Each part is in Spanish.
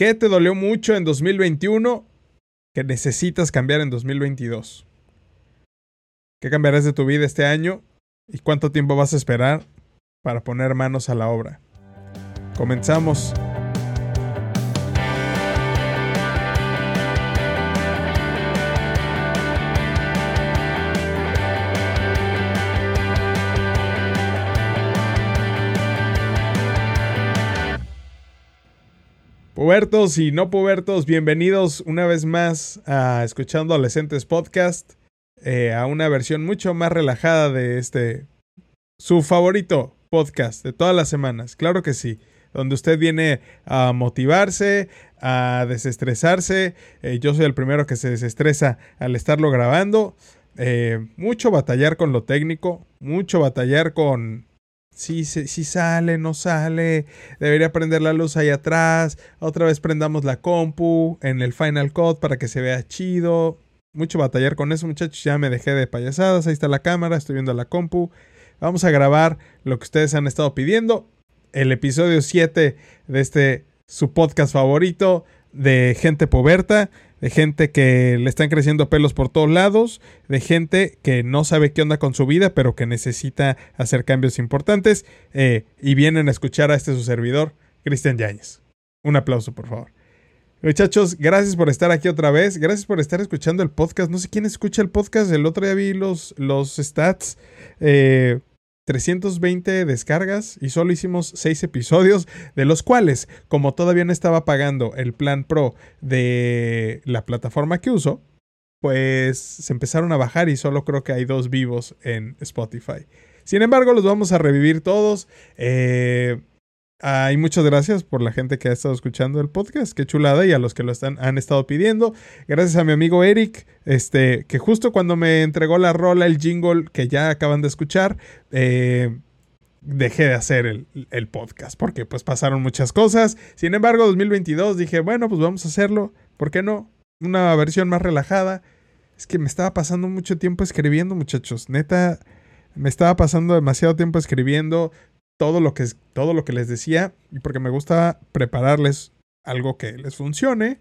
¿Qué te dolió mucho en 2021 que necesitas cambiar en 2022? ¿Qué cambiarás de tu vida este año? ¿Y cuánto tiempo vas a esperar para poner manos a la obra? Comenzamos. Pubertos y no pubertos, bienvenidos una vez más a Escuchando Adolescentes Podcast, eh, a una versión mucho más relajada de este, su favorito podcast de todas las semanas, claro que sí, donde usted viene a motivarse, a desestresarse, eh, yo soy el primero que se desestresa al estarlo grabando, eh, mucho batallar con lo técnico, mucho batallar con si, si, sale, no sale, debería prender la luz ahí atrás, otra vez prendamos la compu en el Final Cut para que se vea chido. Mucho batallar con eso, muchachos, ya me dejé de payasadas, ahí está la cámara, estoy viendo la compu. Vamos a grabar lo que ustedes han estado pidiendo, el episodio 7 de este su podcast favorito de gente poberta de gente que le están creciendo pelos por todos lados, de gente que no sabe qué onda con su vida, pero que necesita hacer cambios importantes, eh, y vienen a escuchar a este su servidor, Cristian Yáñez. Un aplauso, por favor. Muchachos, gracias por estar aquí otra vez. Gracias por estar escuchando el podcast. No sé quién escucha el podcast. El otro día vi los, los stats. Eh, 320 descargas y solo hicimos 6 episodios, de los cuales, como todavía no estaba pagando el plan pro de la plataforma que uso, pues se empezaron a bajar y solo creo que hay dos vivos en Spotify. Sin embargo, los vamos a revivir todos. Eh, y muchas gracias por la gente que ha estado escuchando el podcast, qué chulada, y a los que lo están, han estado pidiendo. Gracias a mi amigo Eric, este, que justo cuando me entregó la rola, el jingle que ya acaban de escuchar, eh, dejé de hacer el, el, podcast, porque pues pasaron muchas cosas. Sin embargo, 2022 dije, bueno, pues vamos a hacerlo, ¿por qué no? Una versión más relajada. Es que me estaba pasando mucho tiempo escribiendo, muchachos. Neta, me estaba pasando demasiado tiempo escribiendo todo lo que, todo lo que les decía y porque me gusta prepararles algo que les funcione,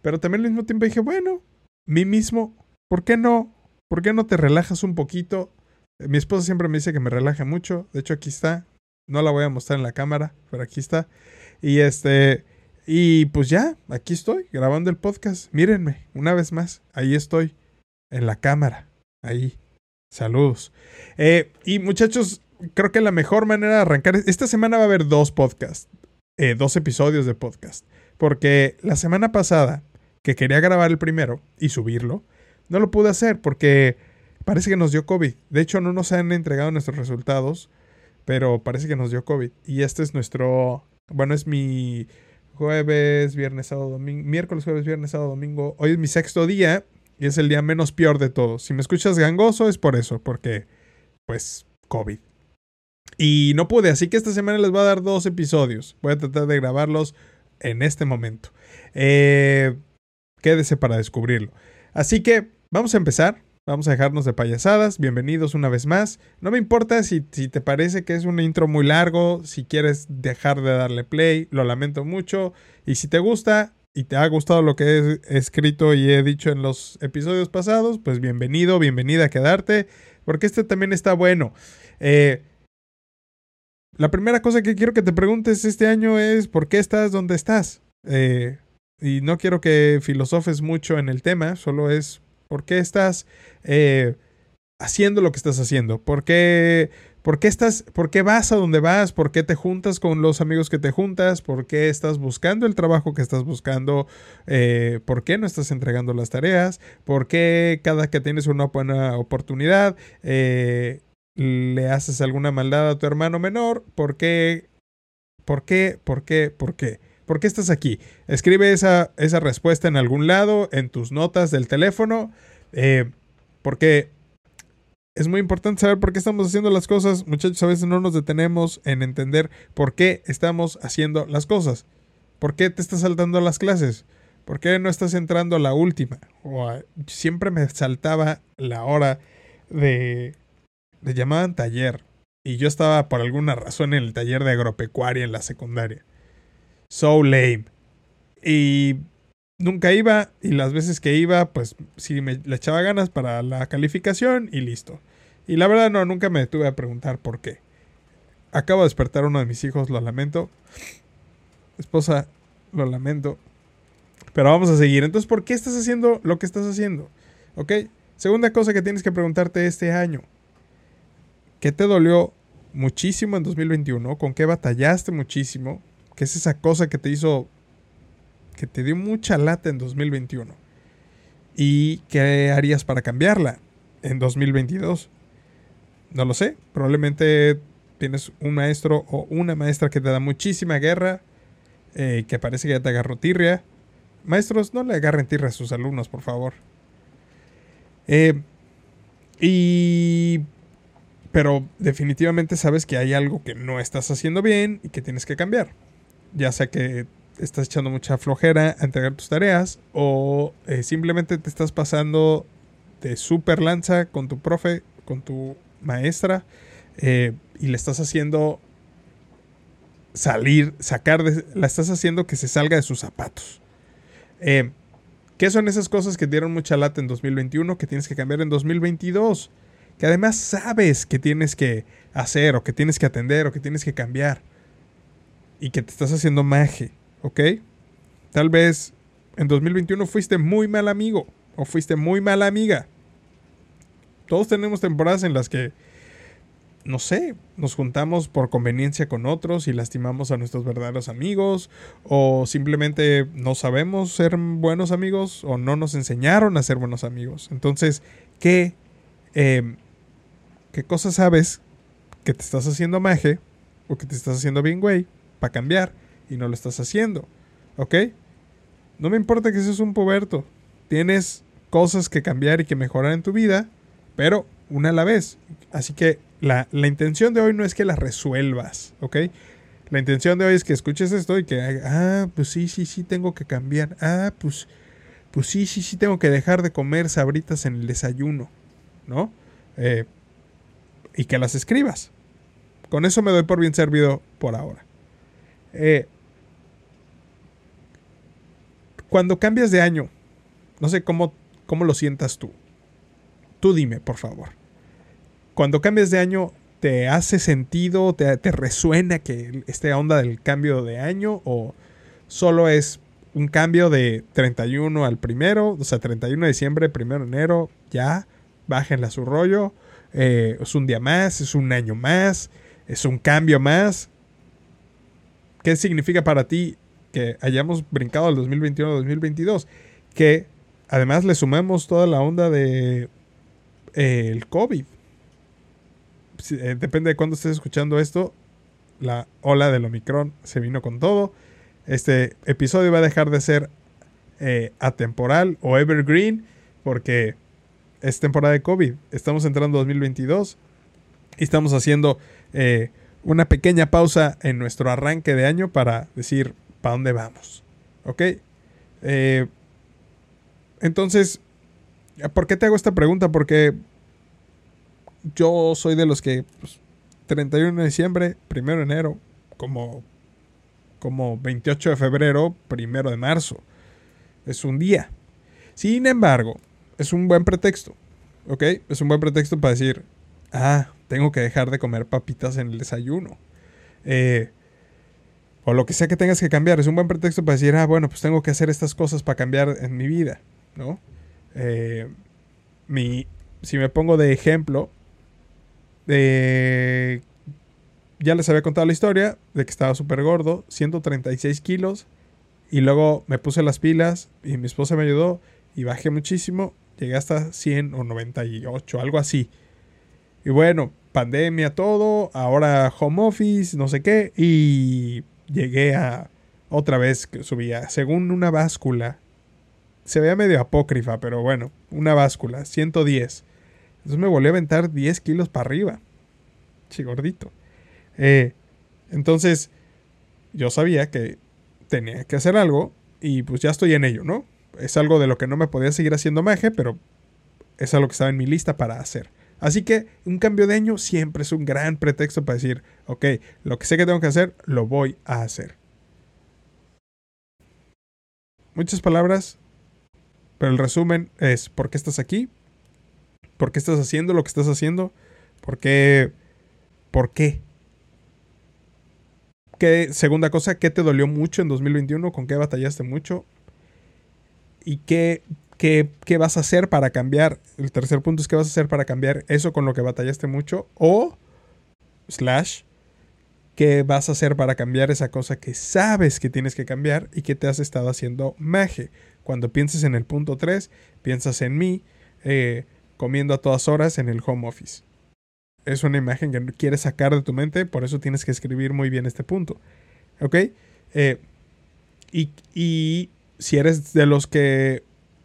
pero también al mismo tiempo dije, bueno, mí mismo, ¿por qué no? ¿Por qué no te relajas un poquito? Mi esposa siempre me dice que me relaje mucho, de hecho aquí está, no la voy a mostrar en la cámara, pero aquí está. Y este, y pues ya, aquí estoy grabando el podcast. Mírenme, una vez más, ahí estoy, en la cámara, ahí. Saludos. Eh, y muchachos, creo que la mejor manera de arrancar. Esta semana va a haber dos podcasts, eh, dos episodios de podcast. Porque la semana pasada, que quería grabar el primero y subirlo, no lo pude hacer porque parece que nos dio COVID. De hecho, no nos han entregado nuestros resultados, pero parece que nos dio COVID. Y este es nuestro. Bueno, es mi jueves, viernes, sábado, domingo. Miércoles, jueves, viernes, sábado, domingo. Hoy es mi sexto día y es el día menos peor de todos. Si me escuchas gangoso es por eso, porque, pues, COVID. Y no pude, así que esta semana les voy a dar dos episodios. Voy a tratar de grabarlos en este momento. Eh, quédese para descubrirlo. Así que vamos a empezar. Vamos a dejarnos de payasadas. Bienvenidos una vez más. No me importa si, si, te parece que es un intro muy largo, si quieres dejar de darle play, lo lamento mucho. Y si te gusta y te ha gustado lo que he escrito y he dicho en los episodios pasados, pues bienvenido, bienvenida a quedarte, porque este también está bueno. Eh, la primera cosa que quiero que te preguntes este año es ¿por qué estás donde estás? Eh, y no quiero que filosofes mucho en el tema, solo es ¿por qué estás eh, haciendo lo que estás haciendo? ¿Por qué, ¿Por qué estás, por qué vas a donde vas? ¿Por qué te juntas con los amigos que te juntas? ¿Por qué estás buscando el trabajo que estás buscando? Eh, ¿Por qué no estás entregando las tareas? ¿Por qué cada que tienes una buena oportunidad le haces alguna maldad a tu hermano menor, ¿por qué? ¿Por qué? ¿Por qué? ¿Por qué? ¿Por qué estás aquí? Escribe esa, esa respuesta en algún lado, en tus notas del teléfono, eh, porque es muy importante saber por qué estamos haciendo las cosas. Muchachos, a veces no nos detenemos en entender por qué estamos haciendo las cosas. ¿Por qué te estás saltando las clases? ¿Por qué no estás entrando a la última? O siempre me saltaba la hora de le llamaban taller. Y yo estaba por alguna razón en el taller de agropecuaria en la secundaria. So lame. Y nunca iba y las veces que iba, pues sí me le echaba ganas para la calificación y listo. Y la verdad no, nunca me detuve a preguntar por qué. Acabo de despertar a uno de mis hijos, lo lamento. Esposa, lo lamento. Pero vamos a seguir. Entonces, ¿por qué estás haciendo lo que estás haciendo? ¿Ok? Segunda cosa que tienes que preguntarte este año. ¿Qué te dolió muchísimo en 2021? ¿Con qué batallaste muchísimo? ¿Qué es esa cosa que te hizo que te dio mucha lata en 2021? ¿Y qué harías para cambiarla en 2022? No lo sé. Probablemente tienes un maestro o una maestra que te da muchísima guerra, eh, que parece que ya te agarró tirria. Maestros, no le agarren tirria a sus alumnos, por favor. Eh, y... Pero definitivamente sabes que hay algo que no estás haciendo bien y que tienes que cambiar. Ya sea que estás echando mucha flojera a entregar tus tareas o eh, simplemente te estás pasando de super lanza con tu profe, con tu maestra eh, y le estás haciendo salir, sacar, de, la estás haciendo que se salga de sus zapatos. Eh, ¿Qué son esas cosas que dieron mucha lata en 2021 que tienes que cambiar en 2022? Que además sabes que tienes que hacer o que tienes que atender o que tienes que cambiar. Y que te estás haciendo maje. ¿ok? Tal vez en 2021 fuiste muy mal amigo o fuiste muy mala amiga. Todos tenemos temporadas en las que, no sé, nos juntamos por conveniencia con otros y lastimamos a nuestros verdaderos amigos o simplemente no sabemos ser buenos amigos o no nos enseñaron a ser buenos amigos. Entonces, ¿qué, eh, qué cosas sabes que te estás haciendo maje o que te estás haciendo bien, güey, para cambiar? y no lo estás haciendo. ¿Ok? No me importa que seas un puberto. Tienes cosas que cambiar y que mejorar en tu vida, pero una a la vez. Así que la, intención de hoy no es que las resuelvas, ¿ok? La intención de hoy es que escuches esto y que, ah, pues sí, sí, sí, tengo que cambiar. Ah, pues, pues sí, sí, sí, tengo que dejar de comer sabritas en el desayuno, ¿no? Eh, y que las escribas. Con eso me doy por bien servido por ahora. Eh, cuando cambias de año, no sé cómo, cómo lo sientas tú. Tú dime, por favor. Cuando cambias de año, ¿te hace sentido, te, te resuena que esta onda del cambio de año o solo es un cambio de 31 al primero, o sea, 31 de diciembre, primero de enero, ya, bájenle a su rollo, eh, es un día más, es un año más, es un cambio más. ¿Qué significa para ti que hayamos brincado al 2021-2022, que además le sumamos toda la onda de eh, el COVID. Eh, depende de cuándo estés escuchando esto, la ola del Omicron se vino con todo. Este episodio va a dejar de ser atemporal o evergreen porque es temporada de COVID. Estamos entrando 2022 y estamos haciendo una pequeña pausa en nuestro arranque de año para decir, para dónde vamos. ¿Ok? Eh, entonces, ¿por qué te hago esta pregunta? Porque yo soy de los que 31 pues, de diciembre, 1 de enero, como, como 28 de febrero, 1 de marzo. Es un día. Sin embargo, es un buen pretexto. ¿Ok? Es un buen pretexto para decir, ah, tengo que dejar de comer papitas en el desayuno. Eh, o lo que sea que tengas que cambiar. Es un buen pretexto para decir, ah, bueno, pues tengo que hacer estas cosas para cambiar en mi vida, ¿no? Eh, mi, si me pongo de ejemplo, ya les había contado la historia de que estaba súper gordo, 136 kilos, y luego me puse las pilas y mi esposa me ayudó y bajé muchísimo, llegué hasta 100 o 98, algo así. Y bueno, pandemia, todo, ahora home office, no sé qué, y llegué a otra vez que subía, según una báscula, se veía medio apócrifa, pero bueno, una báscula, 110. Entonces me volví a aventar 10 kilos para arriba. Chigordito. Eh, entonces, yo sabía que tenía que hacer algo y pues ya estoy en ello, ¿no? Es algo de lo que no me podía seguir haciendo maje, pero es algo que estaba en mi lista para hacer. Así que un cambio de año siempre es un gran pretexto para decir, ok, lo que sé que tengo que hacer, lo voy a hacer. Muchas palabras, pero el resumen es ¿por qué estás aquí? ¿Por qué estás haciendo lo que estás haciendo? ¿Por qué? ¿Por qué? ¿Qué segunda cosa, ¿qué te dolió mucho en 2021? ¿Con qué batallaste mucho? ¿Y qué, qué, qué vas a hacer para cambiar? El tercer punto es qué vas a hacer para cambiar eso con lo que batallaste mucho. O, slash, qué vas a hacer para cambiar esa cosa que sabes que tienes que cambiar y que te has estado haciendo maje. Cuando pienses en el punto 3, piensas en mí eh, comiendo a todas horas en el home office. Es una imagen que quieres sacar de tu mente, por eso tienes que escribir muy bien este punto. ¿Ok? Eh, y, y si eres de los que,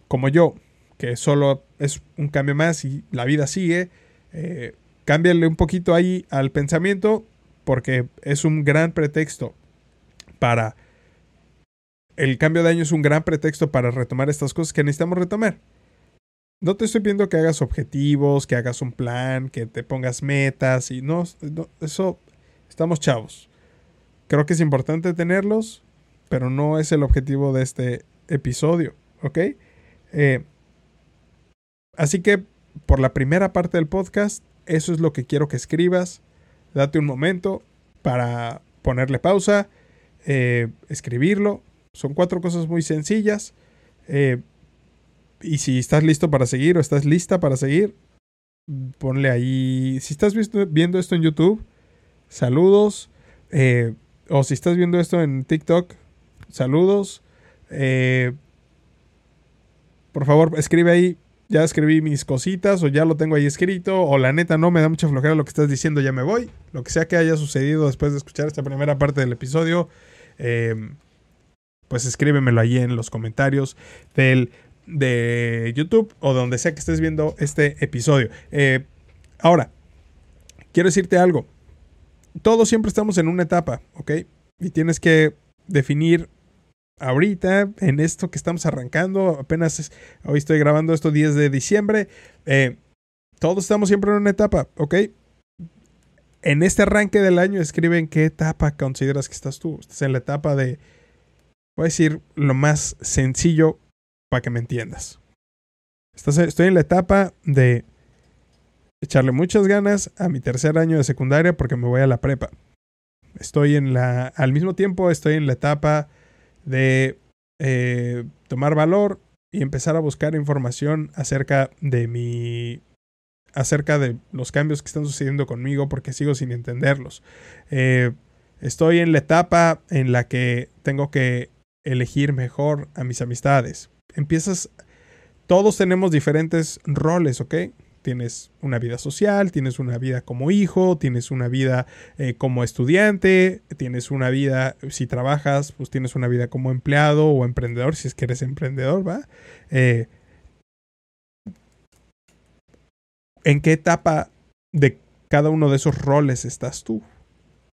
como yo, que solo es un cambio más y la vida sigue, eh, cámbiale un poquito ahí al pensamiento porque es un gran pretexto para... El cambio de año es un gran pretexto para retomar estas cosas que necesitamos retomar. No te estoy pidiendo que hagas objetivos, que hagas un plan, que te pongas metas y no, eso estamos chavos. Creo que es importante tenerlos, pero no es el objetivo de este episodio, ¿ok? Eh, así que por la primera parte del podcast, eso es lo que quiero que escribas date un momento para ponerle pausa, eh, escribirlo. Son cuatro cosas muy sencillas. Eh, y si estás listo para seguir o estás lista para seguir, ponle ahí. Si estás viendo esto en YouTube, saludos. O si estás viendo esto en TikTok, saludos. por favor, escribe ahí ya escribí mis cositas o ya lo tengo ahí escrito o la neta no me da mucha flojera lo que estás diciendo, ya me voy. Lo que sea que haya sucedido después de escuchar esta primera parte del episodio, em, pues escríbemelo ahí en los comentarios del, de YouTube o donde sea que estés viendo este episodio. Eh, ahora, quiero decirte algo. Todos siempre estamos en una etapa, ¿ok? Y tienes que definir ahorita, en esto que estamos arrancando, apenas hoy estoy grabando esto 10 de diciembre, eh, todos estamos siempre en una etapa, ¿ok? En este arranque del año escribe en qué etapa consideras que estás tú. Estás en la etapa de, voy a decir lo más sencillo para que me entiendas. Estoy en la etapa de echarle muchas ganas a mi tercer año de secundaria porque me voy a la prepa. Estoy en la, al mismo tiempo estoy en la etapa de eh, tomar valor y empezar a buscar información acerca de mi acerca de los cambios que están sucediendo conmigo porque sigo sin entenderlos. Eh, estoy en la etapa en la que tengo que elegir mejor a mis amistades. Empiezas, todos tenemos diferentes roles, ¿ok? Tienes una vida social, tienes una vida como hijo, tienes una vida eh, como estudiante, tienes una vida, si trabajas, pues tienes una vida como empleado o emprendedor, si es que eres emprendedor, ¿va? Eh, ¿En qué etapa de cada uno de esos roles estás tú?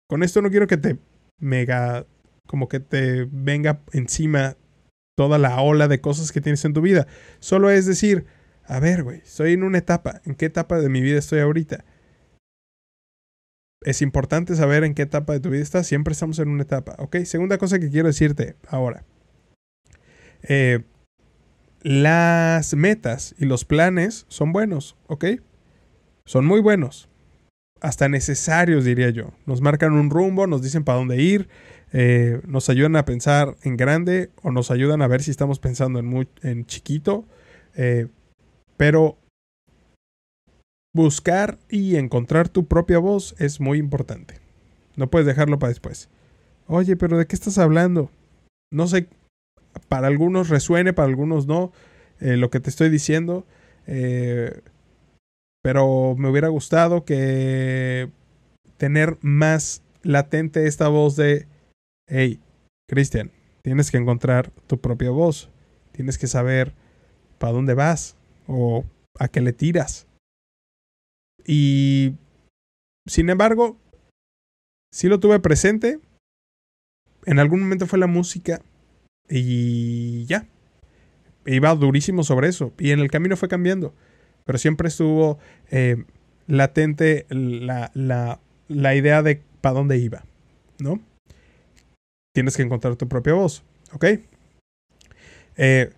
Con esto no quiero que te mega, como que te venga encima toda la ola de cosas que tienes en tu vida. Solo es decir, a ver, güey, estoy en una etapa. ¿En qué etapa de mi vida estoy ahorita? Es importante saber en qué etapa de tu vida estás. Siempre estamos en una etapa. Ok, segunda cosa que quiero decirte ahora. Eh, las metas y los planes son buenos, ¿ok? Son muy buenos. Hasta necesarios, diría yo. Nos marcan un rumbo, nos dicen para dónde ir, eh, nos ayudan a pensar en grande o nos ayudan a ver si estamos pensando en, muy, en chiquito. Eh, pero buscar y encontrar tu propia voz es muy importante. No puedes dejarlo para después. Oye, pero ¿de qué estás hablando? No sé, para algunos resuene, para algunos no, eh, lo que te estoy diciendo. Eh, pero me hubiera gustado que tener más latente esta voz de, hey, Cristian, tienes que encontrar tu propia voz. Tienes que saber para dónde vas, o a qué le tiras. Y, sin embargo, sí lo tuve presente. En algún momento fue la música y ya. Iba durísimo sobre eso. Y en el camino fue cambiando. Pero siempre estuvo eh, latente la, la, la idea de para dónde iba. ¿No? Tienes que encontrar tu propia voz. ¿Ok? Eh,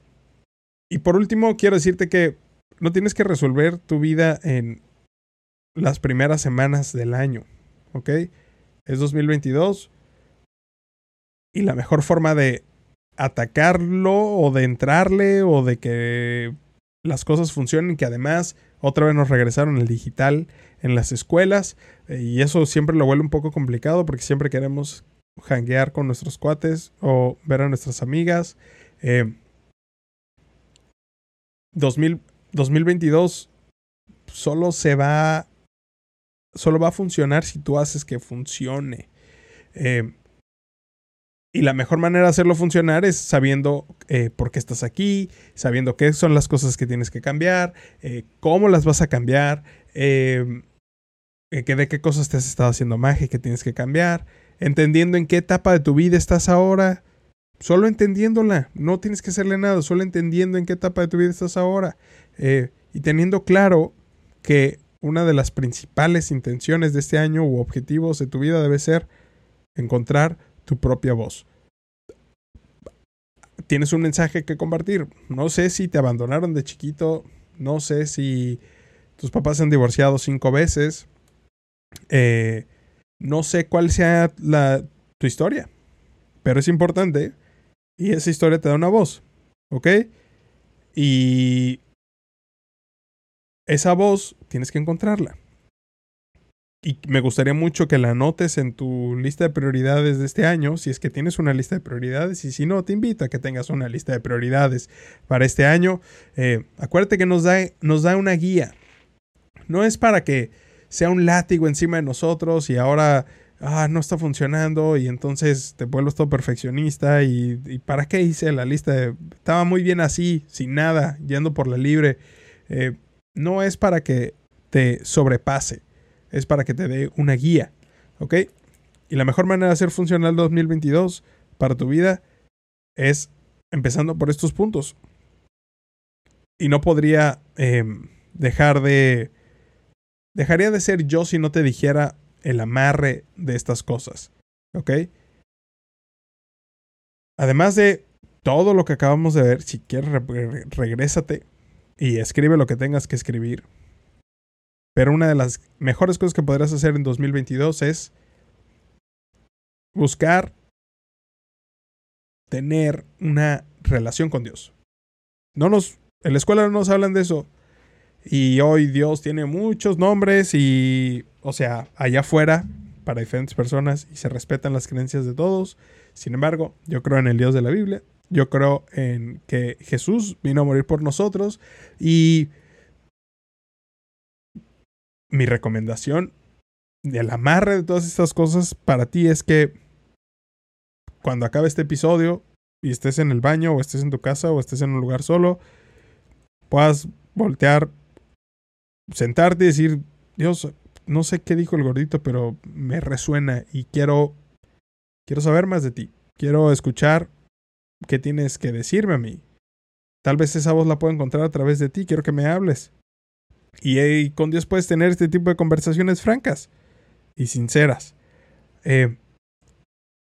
y por último, quiero decirte que no tienes que resolver tu vida en las primeras semanas del año, ¿ok? Es 2022 y la mejor forma de atacarlo o de entrarle o de que las cosas funcionen, que además otra vez nos regresaron el digital en las escuelas eh, y eso siempre lo vuelve un poco complicado porque siempre queremos hanguear con nuestros cuates o ver a nuestras amigas. Eh, 2022 solo se va, solo va a funcionar si tú haces que funcione. Eh, y la mejor manera de hacerlo funcionar es sabiendo eh, por qué estás aquí, sabiendo qué son las cosas que tienes que cambiar, eh, cómo las vas a cambiar, de qué cosas te has estado haciendo magia que tienes que cambiar, entendiendo en qué etapa de tu vida estás ahora, solo entendiéndola, no tienes que hacerle nada, solo entendiendo en qué etapa de tu vida estás ahora y teniendo claro que una de las principales intenciones de este año u objetivos de tu vida debe ser encontrar tu propia voz. Tienes un mensaje que compartir. No sé si te abandonaron de chiquito, no sé si tus papás se han divorciado cinco veces, eh, no sé cuál sea la, tu historia, pero es importante y esa historia te da una voz, ¿ok? Y esa voz tienes que encontrarla y me gustaría mucho que la anotes en tu lista de prioridades de este año, si es que tienes una lista de prioridades, y si no, te invito a que tengas una lista de prioridades para este año. Eh, acuérdate que nos da, nos da una guía. No es para que sea un látigo encima de nosotros y ahora ah, no está funcionando y entonces te vuelves todo perfeccionista y, para qué hice la lista. Estaba muy bien así, sin nada, yendo por la libre. Eh, no es para que te sobrepase es para que te dé una guía. ¿Ok? Y la mejor manera de hacer funcionar el 2022 para tu vida es empezando por estos puntos. Y no podría em, dejar de... Dejaría de ser yo si no te dijera el amarre de estas cosas. ¿Ok? Además de todo lo que acabamos de ver, si quieres, regrésate y escribe lo que tengas que escribir. Pero una de las mejores cosas que podrás hacer en 2022 es buscar tener una relación con Dios. No nos, en la escuela no nos hablan de eso. Y hoy Dios tiene muchos nombres y, o sea, allá afuera, para diferentes personas, y se respetan las creencias de todos. Sin embargo, yo creo en el Dios de la Biblia. Yo creo en que Jesús vino a morir por nosotros y mi recomendación del amarre de todas estas cosas para ti es que cuando acabe este episodio y estés en el baño o estés en tu casa o estés en un lugar solo, puedas voltear, sentarte y decir, Dios, no sé qué dijo el gordito, pero me resuena y quiero quiero saber más de ti. Quiero escuchar qué tienes que decirme a mí. Tal vez esa voz la puedo encontrar a través de ti, quiero que me hables. Y, con Dios puedes tener este tipo de conversaciones francas y sinceras. Eh,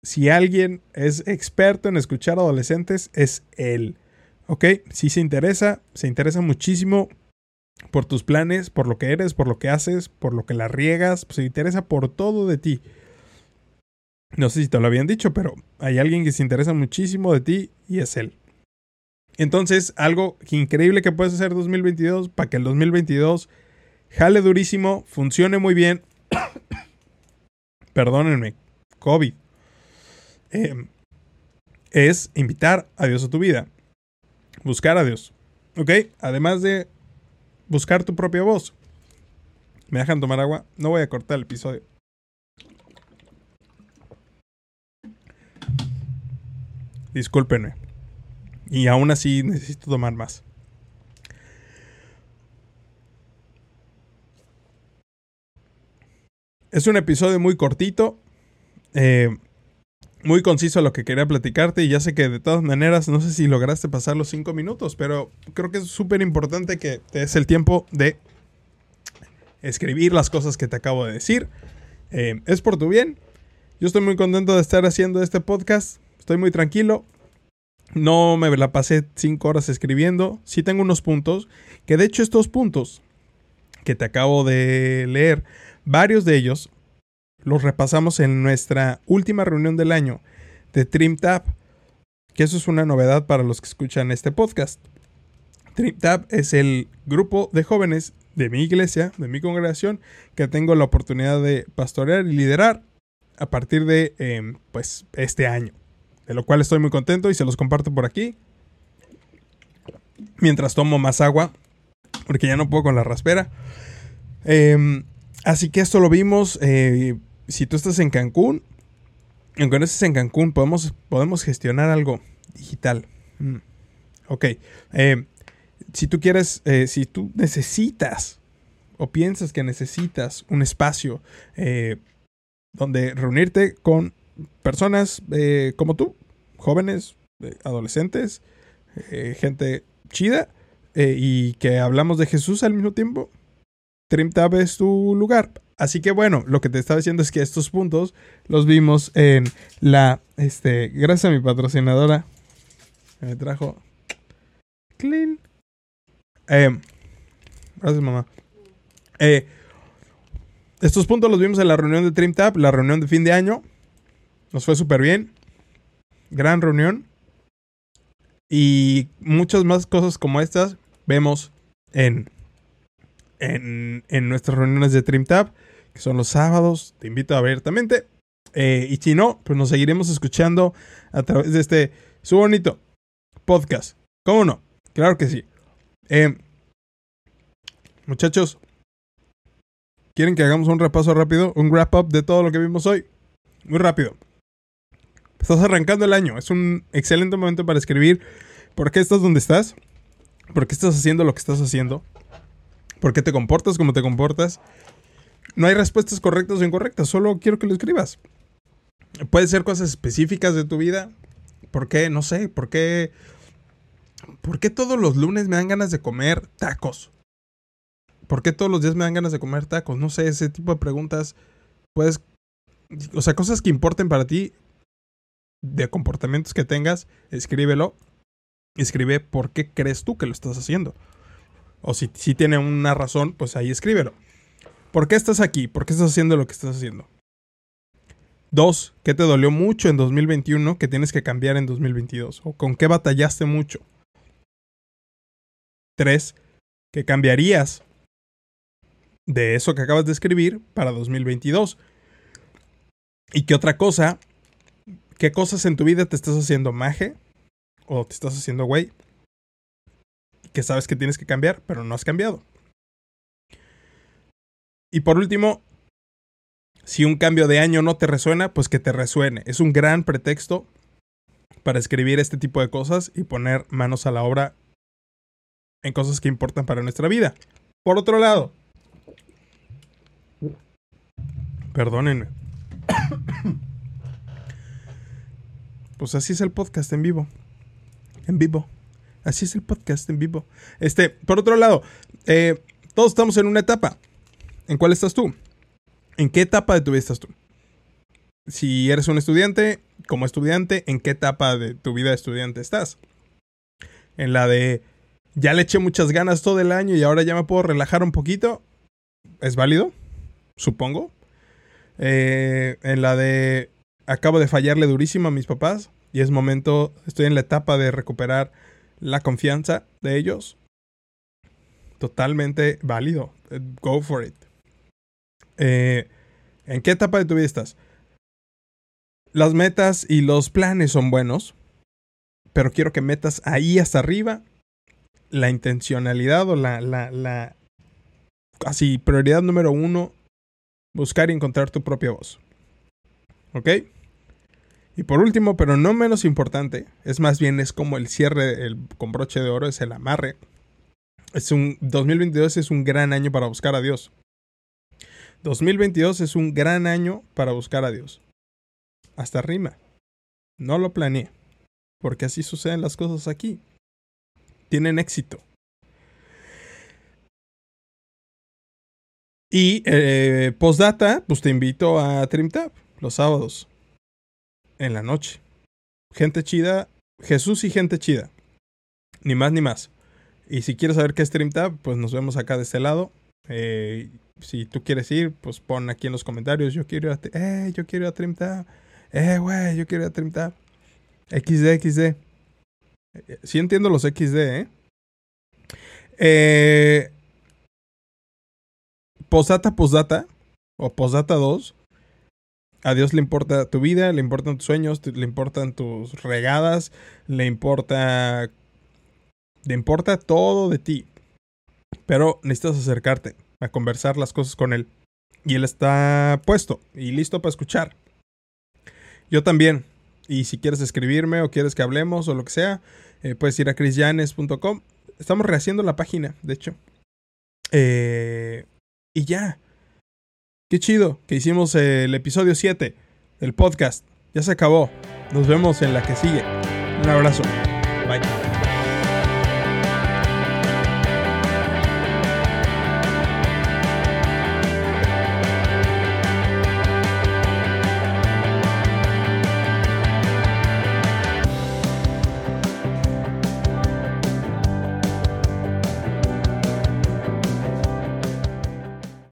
si alguien es experto en escuchar adolescentes, es él. ¿Ok? Si se interesa, se interesa muchísimo por tus planes, por lo que eres, por lo que haces, por lo que la riegas, se interesa por todo de ti. No sé si te lo habían dicho, pero hay alguien que se interesa muchísimo de ti y es él. Entonces, algo increíble que puedes hacer 2022 para que el 2022 jale durísimo, funcione muy bien. Perdónenme, COVID. Em, es invitar a Dios a tu vida. Buscar a Dios. ¿Ok? Además de buscar tu propia voz. ¿Me dejan tomar agua? No voy a cortar el episodio. Discúlpenme. Y aún así necesito tomar más. Es un episodio muy cortito, eh, muy conciso a lo que quería platicarte y ya sé que de todas maneras no sé si lograste pasar los cinco minutos, pero creo que es súper importante que te des el tiempo de escribir las cosas que te acabo de decir. Eh, es por tu bien. Yo estoy muy contento de estar haciendo este podcast. Estoy muy tranquilo. No me la pasé cinco horas escribiendo. Sí tengo unos puntos. Que de hecho estos puntos que te acabo de leer, varios de ellos los repasamos en nuestra última reunión del año de TrimTap. Que eso es una novedad para los que escuchan este podcast. TrimTap es el grupo de jóvenes de mi iglesia, de mi congregación, que tengo la oportunidad de pastorear y liderar a partir de em, pues este año de lo cual estoy muy contento y se los comparto por aquí. Mientras tomo más agua, porque ya no puedo con la raspera. Em, así que esto lo vimos. Eh, si tú estás en Cancún, aunque no en Cancún, podemos, podemos gestionar algo digital. Mm, ok. Em, si tú quieres, eh, si tú necesitas o piensas que necesitas un espacio eh, donde reunirte con personas eh, como tú, jóvenes, eh, adolescentes, eh, gente chida y que hablamos de Jesús al mismo tiempo, TrimTab es tu lugar. Así que bueno, lo que te estaba diciendo es que estos puntos los vimos en la, este, gracias a mi patrocinadora, me trajo Clean. gracias mamá. estos puntos los vimos en la reunión de TrimTab, la reunión de fin de año. Nos fue súper bien. Gran reunión. Y muchas más cosas como estas vemos en, en, nuestras reuniones de TrimTab, que son los sábados. Te invito abiertamente. Eh, y si no, pues nos seguiremos escuchando a través de este su bonito podcast. ¿Cómo no? Claro que sí. Eh, muchachos, ¿quieren que hagamos un repaso rápido? Un wrap up de todo lo que vimos hoy. Muy rápido. Estás arrancando el año. Es un excelente momento para escribir por qué estás donde estás, por qué estás haciendo lo que estás haciendo, por qué te comportas como te comportas. No hay respuestas correctas o incorrectas, solo quiero que lo escribas. Puede ser cosas específicas de tu vida. ¿Por qué? No sé. ¿Por qué? ¿Por qué todos los lunes me dan ganas de comer tacos? ¿Por qué todos los días me dan ganas de comer tacos? No sé, ese tipo de preguntas. Puedes. O sea, cosas que importen para ti de comportamientos que tengas, escríbelo. Escribe por qué crees tú que lo estás haciendo. O si, si tiene una razón, pues ahí escríbelo. ¿Por qué estás aquí? ¿Por qué estás haciendo lo que estás haciendo? Dos, ¿qué te dolió mucho en 2021 que tienes que cambiar en 2022? ¿O con qué batallaste mucho? Tres, ¿qué cambiarías de eso que acabas de escribir para 2022? ¿Y qué otra cosa ¿Qué cosas en tu vida te estás haciendo maje? ¿O te estás haciendo güey? Que sabes que tienes que cambiar, pero no has cambiado. Y por último, si un cambio de año no te resuena, pues que te resuene. Es un gran pretexto para escribir este tipo de cosas y poner manos a la obra en cosas que importan para nuestra vida. Por otro lado, perdónenme. Pues así es el podcast en vivo. En vivo. Así es el podcast en vivo. Este, por otro lado, eh, todos estamos en una etapa. ¿En cuál estás tú? ¿En qué etapa de tu vida estás tú? Si eres un estudiante, como estudiante, ¿en qué etapa de tu vida estudiante estás? En la de ya le eché muchas ganas todo el año y ahora ya me puedo relajar un poquito. ¿Es válido? Supongo. Eh, en la de acabo de fallarle durísimo a mis papás y es momento, estoy en la etapa de recuperar la confianza de ellos. Totalmente válido. Eh, go for it. Eh, ¿En qué etapa de tu vida estás? Las metas y los planes son buenos, pero quiero que metas ahí hasta arriba la intencionalidad o la, la, la, así, prioridad número uno, buscar y encontrar tu propia voz. ¿Ok? Y por último, pero no menos importante, es más bien es como el cierre el, con broche de oro, es el amarre. Es un 2022 es un gran año para buscar a Dios. 2022 es un gran año para buscar a Dios. Hasta rima. No lo planeé, porque así suceden las cosas aquí. Tienen éxito. Y eh, postdata, pues te invito a TrimTab los sábados en la noche. Gente chida Jesús y gente chida. Ni más ni más. Y si quieres saber qué es StreamTab, pues nos vemos acá de este lado. Eh, si tú quieres ir, pues pon aquí en los comentarios. Yo quiero ir a, eh, yo quiero ir a StreamTab. Eh, güey, yo quiero ir a StreamTab. XD, XD. Sí entiendo los XD, ¿eh? Eh, posdata, posdata, o posdata 2. A Dios le importa tu vida, le importan tus sueños, le importan tus regadas, le importa. Le importa todo de ti. Pero necesitas acercarte a conversar las cosas con él. Y él está puesto y listo para escuchar. Yo también. Y si quieres escribirme o quieres que hablemos o lo que sea, eh, puedes ir a chrisyanes.com. Estamos rehaciendo la página, de hecho. Eh, y ya. Qué chido que hicimos el episodio 7 del podcast. Ya se acabó. Nos vemos en la que sigue. Un abrazo. Bye.